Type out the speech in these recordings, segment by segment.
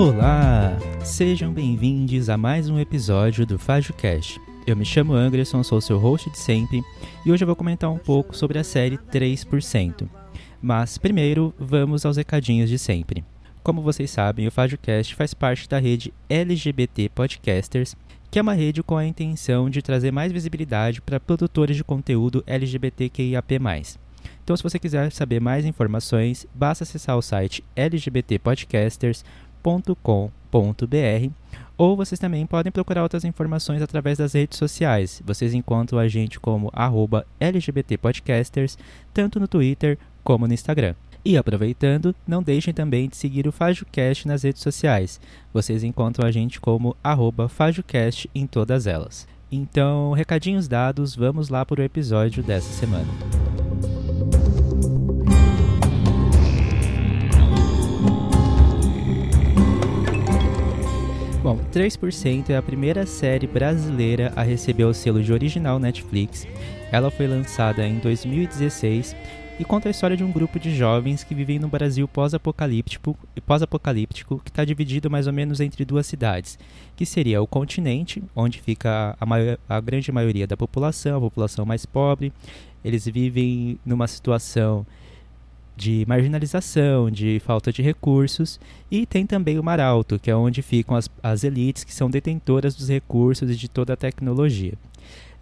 Olá! Sejam bem-vindos a mais um episódio do FajoCast. Eu me chamo Anderson, sou seu host de sempre e hoje eu vou comentar um pouco sobre a série 3%. Mas primeiro, vamos aos recadinhos de sempre. Como vocês sabem, o FajoCast faz parte da rede LGBT Podcasters, que é uma rede com a intenção de trazer mais visibilidade para produtores de conteúdo LGBTQIAP+. Então, se você quiser saber mais informações, basta acessar o site lgbtpodcasters.com.br ou vocês também podem procurar outras informações através das redes sociais. Vocês encontram a gente como LGBTpodcasters, tanto no Twitter como no Instagram. E aproveitando, não deixem também de seguir o FajoCast nas redes sociais. Vocês encontram a gente como FajoCast em todas elas. Então, recadinhos dados, vamos lá para o episódio dessa semana. 3% é a primeira série brasileira a receber o selo de original Netflix. Ela foi lançada em 2016 e conta a história de um grupo de jovens que vivem no Brasil pós-apocalíptico, pós-apocalíptico que está dividido mais ou menos entre duas cidades, que seria o continente, onde fica a, maior, a grande maioria da população, a população mais pobre. Eles vivem numa situação de marginalização, de falta de recursos, e tem também o Mar Alto, que é onde ficam as, as elites que são detentoras dos recursos e de toda a tecnologia.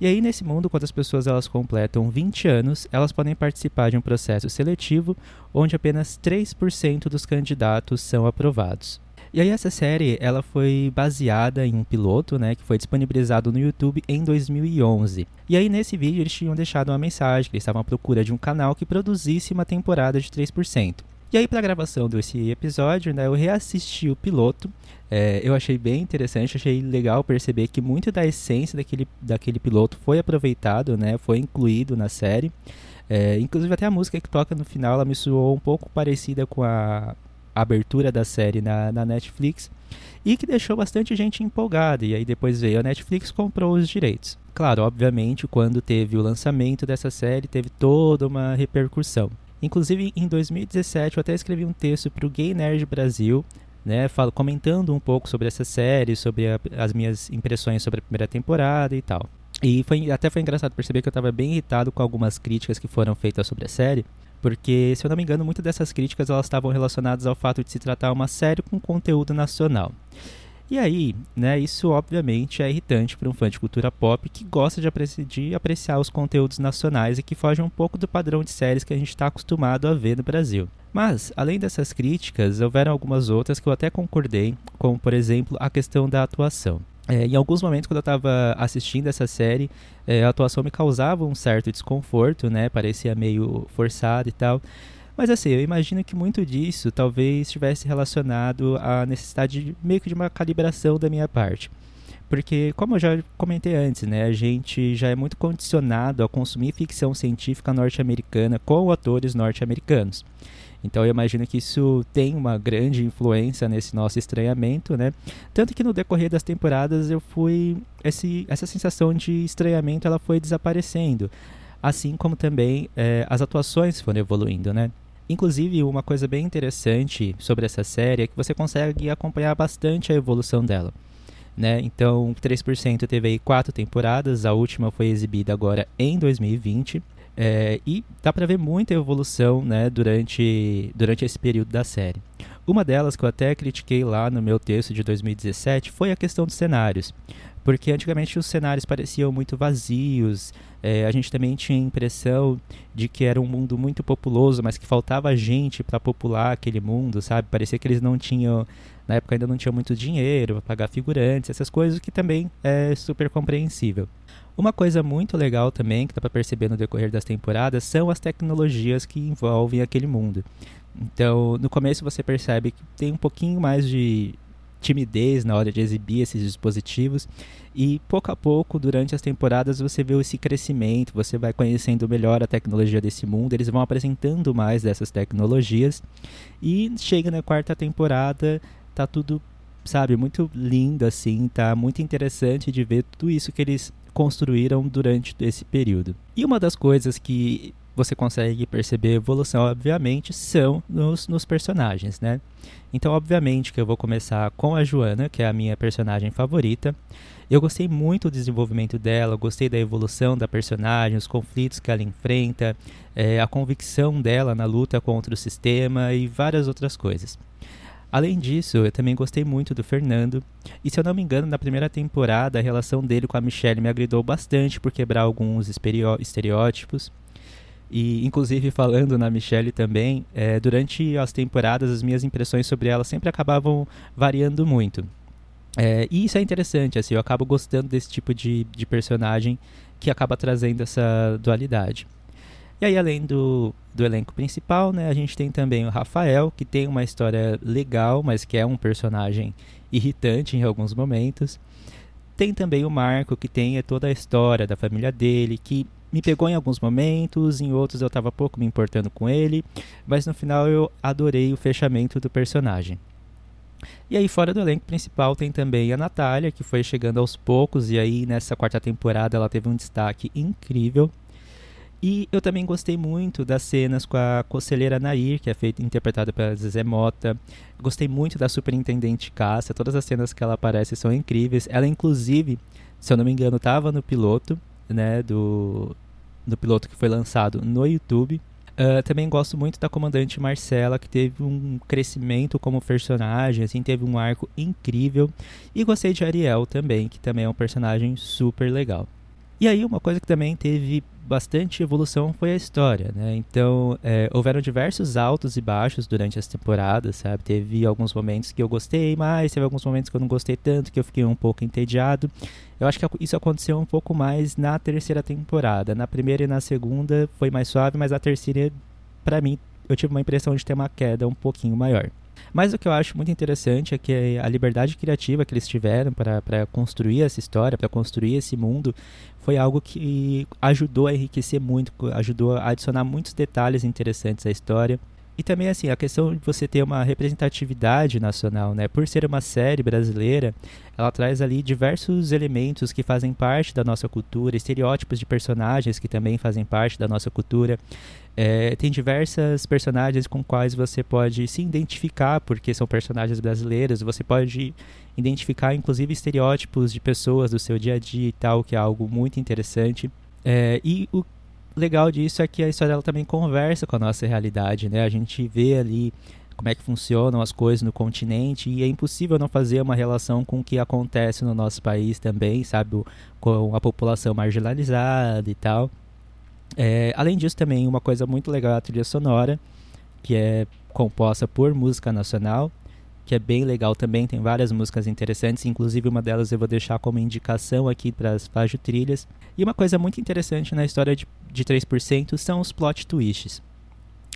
E aí, nesse mundo, quando as pessoas elas completam 20 anos, elas podem participar de um processo seletivo onde apenas 3% dos candidatos são aprovados. E aí essa série, ela foi baseada em um piloto, né, que foi disponibilizado no YouTube em 2011. E aí nesse vídeo eles tinham deixado uma mensagem que eles estavam à procura de um canal que produzisse uma temporada de 3%. E aí, para a gravação desse episódio, né, eu reassisti o piloto. É, eu achei bem interessante, achei legal perceber que muito da essência daquele, daquele piloto foi aproveitado, né, foi incluído na série. É, inclusive, até a música que toca no final ela me soou um pouco parecida com a abertura da série na, na Netflix e que deixou bastante gente empolgada. E aí depois veio a Netflix comprou os direitos. Claro, obviamente, quando teve o lançamento dessa série, teve toda uma repercussão. Inclusive, em 2017, eu até escrevi um texto para o Gay Nerd Brasil, né, falo, comentando um pouco sobre essa série, sobre a, as minhas impressões sobre a primeira temporada e tal. E foi, até foi engraçado perceber que eu estava bem irritado com algumas críticas que foram feitas sobre a série, porque, se eu não me engano, muitas dessas críticas elas estavam relacionadas ao fato de se tratar uma série com conteúdo nacional. E aí, né, isso obviamente é irritante para um fã de cultura pop que gosta de, de apreciar os conteúdos nacionais e que foge um pouco do padrão de séries que a gente está acostumado a ver no Brasil. Mas, além dessas críticas, houveram algumas outras que eu até concordei, como por exemplo a questão da atuação. É, em alguns momentos, quando eu estava assistindo essa série, é, a atuação me causava um certo desconforto, né? Parecia meio forçado e tal. Mas assim, eu imagino que muito disso talvez estivesse relacionado à necessidade de, meio que de uma calibração da minha parte. Porque, como eu já comentei antes, né, a gente já é muito condicionado a consumir ficção científica norte-americana com atores norte-americanos. Então eu imagino que isso tem uma grande influência nesse nosso estranhamento, né? Tanto que no decorrer das temporadas eu fui esse, essa sensação de estranhamento ela foi desaparecendo, assim como também é, as atuações foram evoluindo, né? Inclusive, uma coisa bem interessante sobre essa série é que você consegue acompanhar bastante a evolução dela. Né? Então, 3% teve aí quatro temporadas, a última foi exibida agora em 2020. É, e dá para ver muita evolução né, durante, durante esse período da série. Uma delas que eu até critiquei lá no meu texto de 2017 foi a questão dos cenários. Porque antigamente os cenários pareciam muito vazios, é, a gente também tinha a impressão de que era um mundo muito populoso, mas que faltava gente para popular aquele mundo, sabe? Parecia que eles não tinham, na época ainda não tinham muito dinheiro para pagar figurantes, essas coisas que também é super compreensível. Uma coisa muito legal também, que dá para perceber no decorrer das temporadas, são as tecnologias que envolvem aquele mundo. Então, no começo você percebe que tem um pouquinho mais de timidez na hora de exibir esses dispositivos e pouco a pouco durante as temporadas você vê esse crescimento, você vai conhecendo melhor a tecnologia desse mundo, eles vão apresentando mais dessas tecnologias e chega na quarta temporada, tá tudo, sabe, muito lindo assim, tá muito interessante de ver tudo isso que eles construíram durante esse período. E uma das coisas que você consegue perceber evolução, obviamente, são nos, nos personagens, né? Então, obviamente, que eu vou começar com a Joana, que é a minha personagem favorita. Eu gostei muito do desenvolvimento dela, gostei da evolução da personagem, os conflitos que ela enfrenta, é, a convicção dela na luta contra o sistema e várias outras coisas. Além disso, eu também gostei muito do Fernando, e se eu não me engano, na primeira temporada a relação dele com a Michelle me agradou bastante por quebrar alguns estereótipos. E, inclusive, falando na Michelle também, é, durante as temporadas as minhas impressões sobre ela sempre acabavam variando muito. É, e isso é interessante, assim, eu acabo gostando desse tipo de, de personagem que acaba trazendo essa dualidade. E aí, além do, do elenco principal, né, a gente tem também o Rafael, que tem uma história legal, mas que é um personagem irritante em alguns momentos. Tem também o Marco, que tem toda a história da família dele, que me pegou em alguns momentos, em outros eu estava pouco me importando com ele, mas no final eu adorei o fechamento do personagem. E aí, fora do elenco principal, tem também a Natália, que foi chegando aos poucos, e aí nessa quarta temporada ela teve um destaque incrível. E eu também gostei muito das cenas com a conselheira Nair, que é feita interpretada pela Zezé Mota. Gostei muito da superintendente Cássia, todas as cenas que ela aparece são incríveis. Ela, inclusive, se eu não me engano, estava no piloto, né, do, do piloto que foi lançado no YouTube. Uh, também gosto muito da comandante Marcela, que teve um crescimento como personagem, assim, teve um arco incrível. E gostei de Ariel também, que também é um personagem super legal. E aí, uma coisa que também teve bastante evolução foi a história, né? Então, é, houveram diversos altos e baixos durante as temporadas, sabe? Teve alguns momentos que eu gostei mais, teve alguns momentos que eu não gostei tanto, que eu fiquei um pouco entediado. Eu acho que isso aconteceu um pouco mais na terceira temporada. Na primeira e na segunda foi mais suave, mas a terceira, para mim, eu tive uma impressão de ter uma queda um pouquinho maior. Mas o que eu acho muito interessante é que a liberdade criativa que eles tiveram para construir essa história, para construir esse mundo, foi algo que ajudou a enriquecer muito, ajudou a adicionar muitos detalhes interessantes à história. E também assim, a questão de você ter uma representatividade nacional, né? Por ser uma série brasileira, ela traz ali diversos elementos que fazem parte da nossa cultura, estereótipos de personagens que também fazem parte da nossa cultura. É, tem diversas personagens com quais você pode se identificar, porque são personagens brasileiros. Você pode identificar, inclusive, estereótipos de pessoas do seu dia a dia e tal, que é algo muito interessante. É, e o legal disso é que a história ela também conversa com a nossa realidade, né? A gente vê ali como é que funcionam as coisas no continente e é impossível não fazer uma relação com o que acontece no nosso país também, sabe? Com a população marginalizada e tal. É, além disso, também uma coisa muito legal é a trilha sonora, que é composta por música nacional que é bem legal também, tem várias músicas interessantes, inclusive uma delas eu vou deixar como indicação aqui para as Fágio Trilhas. E uma coisa muito interessante na história de, de 3% são os plot twists,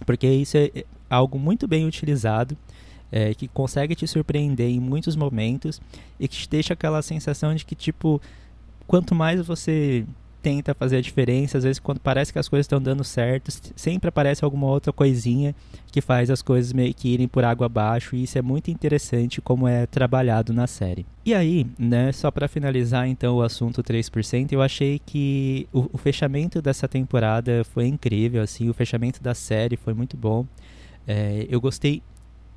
porque isso é algo muito bem utilizado, é, que consegue te surpreender em muitos momentos e que te deixa aquela sensação de que, tipo, quanto mais você tenta fazer a diferença. Às vezes, quando parece que as coisas estão dando certo, sempre aparece alguma outra coisinha que faz as coisas meio que irem por água abaixo. E isso é muito interessante como é trabalhado na série. E aí, né, só para finalizar então o assunto 3%, eu achei que o, o, fechamento dessa temporada foi incrível, assim, o fechamento da série foi muito bom. É, eu gostei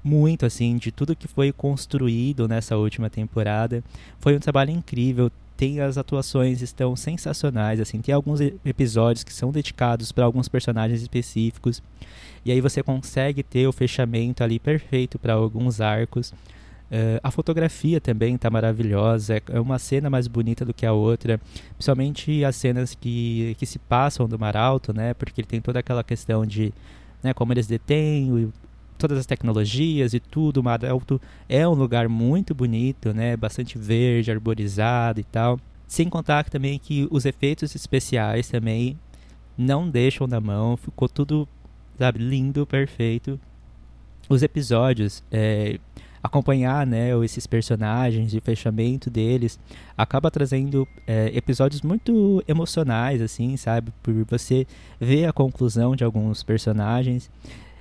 muito assim de tudo que foi construído nessa última temporada. Foi um trabalho incrível tem as atuações estão sensacionais, assim, tem alguns episódios que são dedicados para alguns personagens específicos. E aí você consegue ter o fechamento ali perfeito para alguns arcos. Uh, a fotografia também está maravilhosa, é, é uma cena mais bonita do que a outra, principalmente as cenas que, que se passam do Mar Alto, né? Porque ele tem toda aquela questão de né, como eles detêm todas as tecnologias e tudo. Mar Alto é um lugar muito bonito, né? Bastante verde, arborizado e tal. Sem contar também que os efeitos especiais também não deixam na mão. Ficou tudo, sabe, lindo, perfeito. Os episódios, é, acompanhar, né, esses personagens e o fechamento deles, acaba trazendo é, episódios muito emocionais, assim, sabe? Por você ver a conclusão de alguns personagens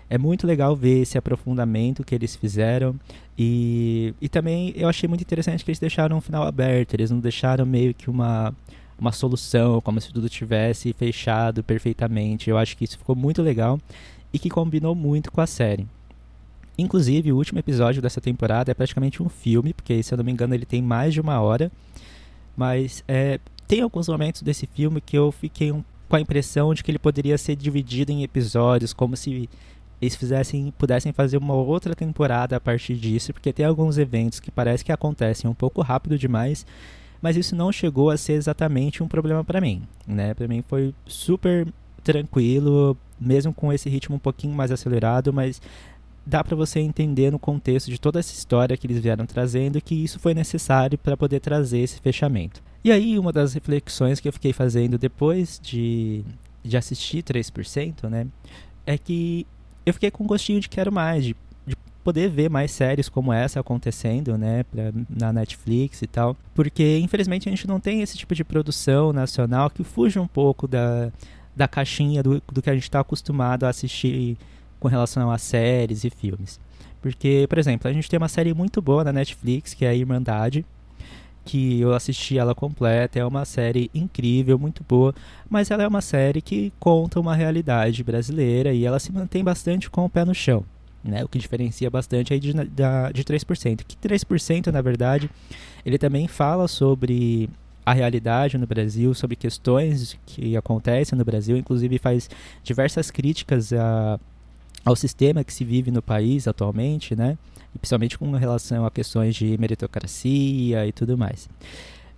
é muito legal ver esse aprofundamento que eles fizeram e, e também eu achei muito interessante que eles deixaram um final aberto, eles não deixaram meio que uma uma solução, como se tudo tivesse fechado perfeitamente. Eu acho que isso ficou muito legal e que combinou muito com a série. Inclusive, o último episódio dessa temporada é praticamente um filme, porque se eu não me engano ele tem mais de uma hora. Mas é, tem alguns momentos desse filme que eu fiquei um, com a impressão de que ele poderia ser dividido em episódios, como se eles fizessem, pudessem fazer uma outra temporada a partir disso, porque tem alguns eventos que parece que acontecem um pouco rápido demais, mas isso não chegou a ser exatamente um problema para mim, né? Para mim foi super tranquilo, mesmo com esse ritmo um pouquinho mais acelerado, mas dá para você entender no contexto de toda essa história que eles vieram trazendo que isso foi necessário para poder trazer esse fechamento. E aí, uma das reflexões que eu fiquei fazendo depois de, de assistir 3%, né, é que eu fiquei com um gostinho de quero mais, de, de poder ver mais séries como essa acontecendo, né, pra, na Netflix e tal, porque infelizmente a gente não tem esse tipo de produção nacional que fuja um pouco da, da caixinha do, do que a gente está acostumado a assistir com relação a séries e filmes. Porque, por exemplo, a gente tem uma série muito boa na Netflix, que é a Irmandade, que eu assisti ela completa, é uma série incrível, muito boa, mas ela é uma série que conta uma realidade brasileira e ela se mantém bastante com o pé no chão. Né, o que diferencia bastante aí de, da, de 3%. Que 3%, na verdade, ele também fala sobre a realidade no Brasil, sobre questões que acontecem no Brasil, inclusive faz diversas críticas a ao sistema que se vive no país atualmente, né? E principalmente com relação a questões de meritocracia e tudo mais.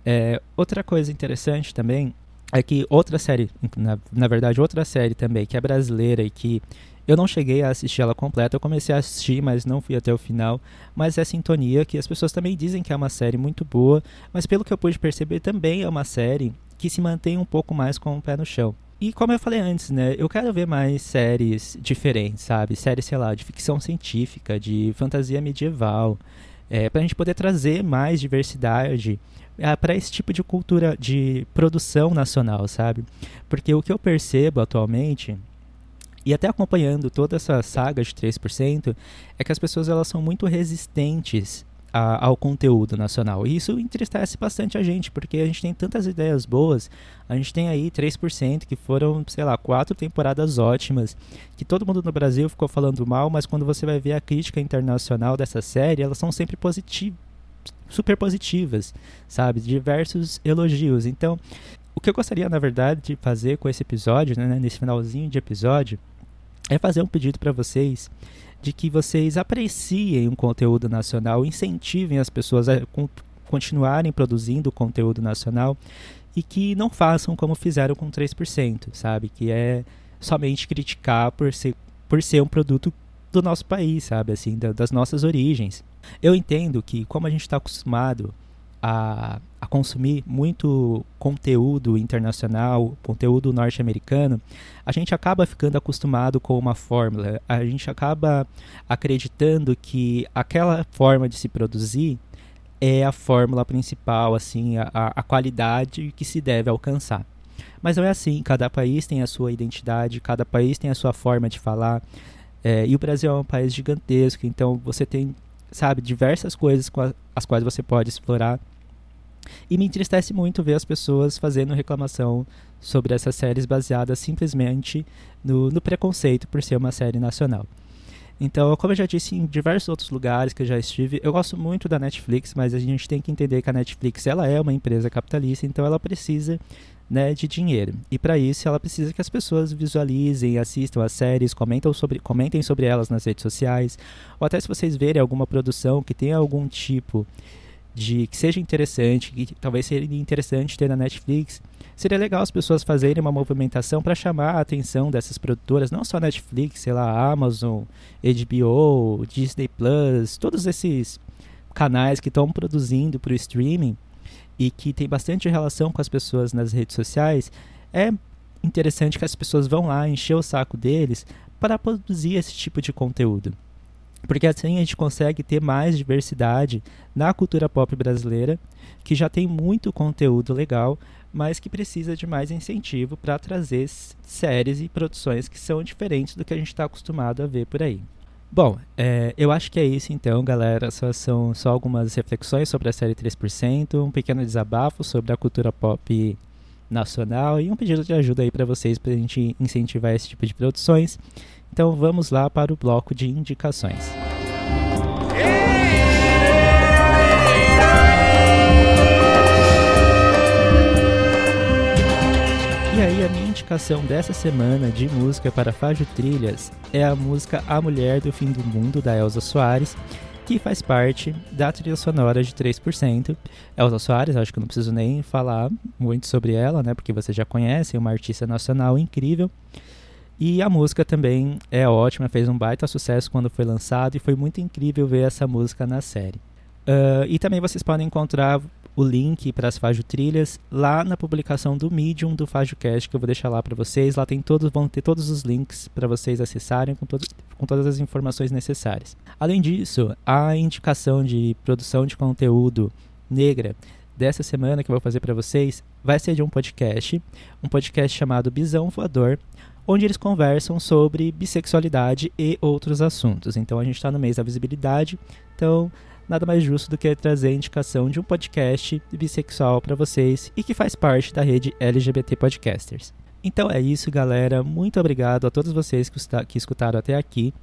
É, outra coisa interessante também é que outra série, na, na verdade, outra série também, que é brasileira e que eu não cheguei a assistir ela completa, eu comecei a assistir, mas não fui até o final. Mas é Sintonia, que as pessoas também dizem que é uma série muito boa, mas pelo que eu pude perceber, também é uma série que se mantém um pouco mais com o pé no chão. E como eu falei antes, né, eu quero ver mais séries diferentes, sabe? Séries, sei lá, de ficção científica, de fantasia medieval, é, para a gente poder trazer mais diversidade é, para esse tipo de cultura, de produção nacional, sabe? Porque o que eu percebo atualmente, e até acompanhando toda essa saga de 3%, é que as pessoas elas são muito resistentes a, ao conteúdo nacional. E isso entristece bastante a gente, porque a gente tem tantas ideias boas. A gente tem aí 3% que foram, sei lá, quatro temporadas ótimas, que todo mundo no Brasil ficou falando mal, mas quando você vai ver a crítica internacional dessa série, elas são sempre positivas, super positivas, sabe? Diversos elogios. Então, o que eu gostaria, na verdade, de fazer com esse episódio, né, nesse finalzinho de episódio, é fazer um pedido para vocês de que vocês apreciem o conteúdo nacional, incentivem as pessoas a continuarem produzindo conteúdo nacional e que não façam como fizeram com 3%, sabe? Que é somente criticar por ser, por ser um produto do nosso país, sabe? Assim, da, das nossas origens. Eu entendo que, como a gente está acostumado a, a consumir muito conteúdo internacional, conteúdo norte-americano, a gente acaba ficando acostumado com uma fórmula. A gente acaba acreditando que aquela forma de se produzir é a fórmula principal, assim, a, a qualidade que se deve alcançar. Mas não é assim, cada país tem a sua identidade, cada país tem a sua forma de falar. É, e o Brasil é um país gigantesco, então você tem, sabe, diversas coisas com a, as quais você pode explorar. E me entristece muito ver as pessoas fazendo reclamação sobre essas séries baseadas simplesmente no, no preconceito por ser uma série nacional. Então, como eu já disse em diversos outros lugares que eu já estive, eu gosto muito da Netflix, mas a gente tem que entender que a Netflix ela é uma empresa capitalista, então ela precisa né, de dinheiro. E para isso ela precisa que as pessoas visualizem, assistam as séries, comentem sobre, comentem sobre elas nas redes sociais, ou até se vocês verem alguma produção que tenha algum tipo de que seja interessante, que talvez seria interessante ter na Netflix, seria legal as pessoas fazerem uma movimentação para chamar a atenção dessas produtoras, não só Netflix, sei lá, Amazon, HBO, Disney Plus, todos esses canais que estão produzindo para o streaming e que tem bastante relação com as pessoas nas redes sociais, é interessante que as pessoas vão lá encher o saco deles para produzir esse tipo de conteúdo. Porque assim a gente consegue ter mais diversidade na cultura pop brasileira, que já tem muito conteúdo legal, mas que precisa de mais incentivo para trazer séries e produções que são diferentes do que a gente está acostumado a ver por aí. Bom, é, eu acho que é isso então, galera. Só são só algumas reflexões sobre a série 3%, um pequeno desabafo sobre a cultura pop nacional e um pedido de ajuda aí para vocês para a gente incentivar esse tipo de produções. Então vamos lá para o bloco de indicações. E a minha indicação dessa semana de música para Fágio Trilhas é a música A Mulher do Fim do Mundo, da Elza Soares, que faz parte da trilha sonora de 3%. Elza Soares, acho que não preciso nem falar muito sobre ela, né, porque vocês já conhecem, uma artista nacional incrível. E a música também é ótima, fez um baita sucesso quando foi lançado e foi muito incrível ver essa música na série. Uh, e também vocês podem encontrar o link para as Fágio Trilhas lá na publicação do Medium do FágioCast, que eu vou deixar lá para vocês. Lá tem todos, vão ter todos os links para vocês acessarem com, todo, com todas as informações necessárias. Além disso, a indicação de produção de conteúdo negra dessa semana que eu vou fazer para vocês vai ser de um podcast, um podcast chamado Bisão Voador, onde eles conversam sobre bissexualidade e outros assuntos. Então a gente está no mês da visibilidade, então nada mais justo do que trazer a indicação de um podcast bissexual para vocês e que faz parte da rede LGBT Podcasters. Então é isso, galera. Muito obrigado a todos vocês que escutaram até aqui.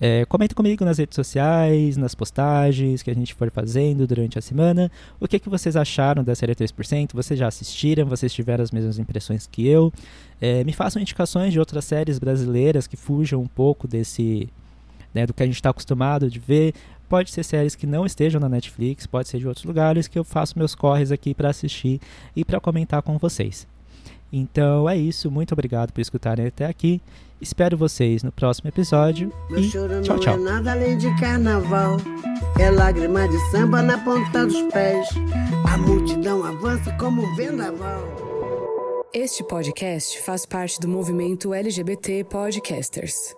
É, comenta comigo nas redes sociais, nas postagens que a gente for fazendo durante a semana. O que, que vocês acharam da série 3%? Vocês já assistiram? Vocês tiveram as mesmas impressões que eu? É, me façam indicações de outras séries brasileiras que fujam um pouco desse né, do que a gente está acostumado de ver. Pode ser séries que não estejam na Netflix, pode ser de outros lugares que eu faço meus corres aqui para assistir e para comentar com vocês. Então é isso, muito obrigado por escutarem até aqui. Espero vocês no próximo episódio Meu e choro tchau, não tchau. é nada além de carnaval. É lágrima de samba na ponta dos pés. A multidão avança como um vendaval. Este podcast faz parte do movimento LGBT Podcasters.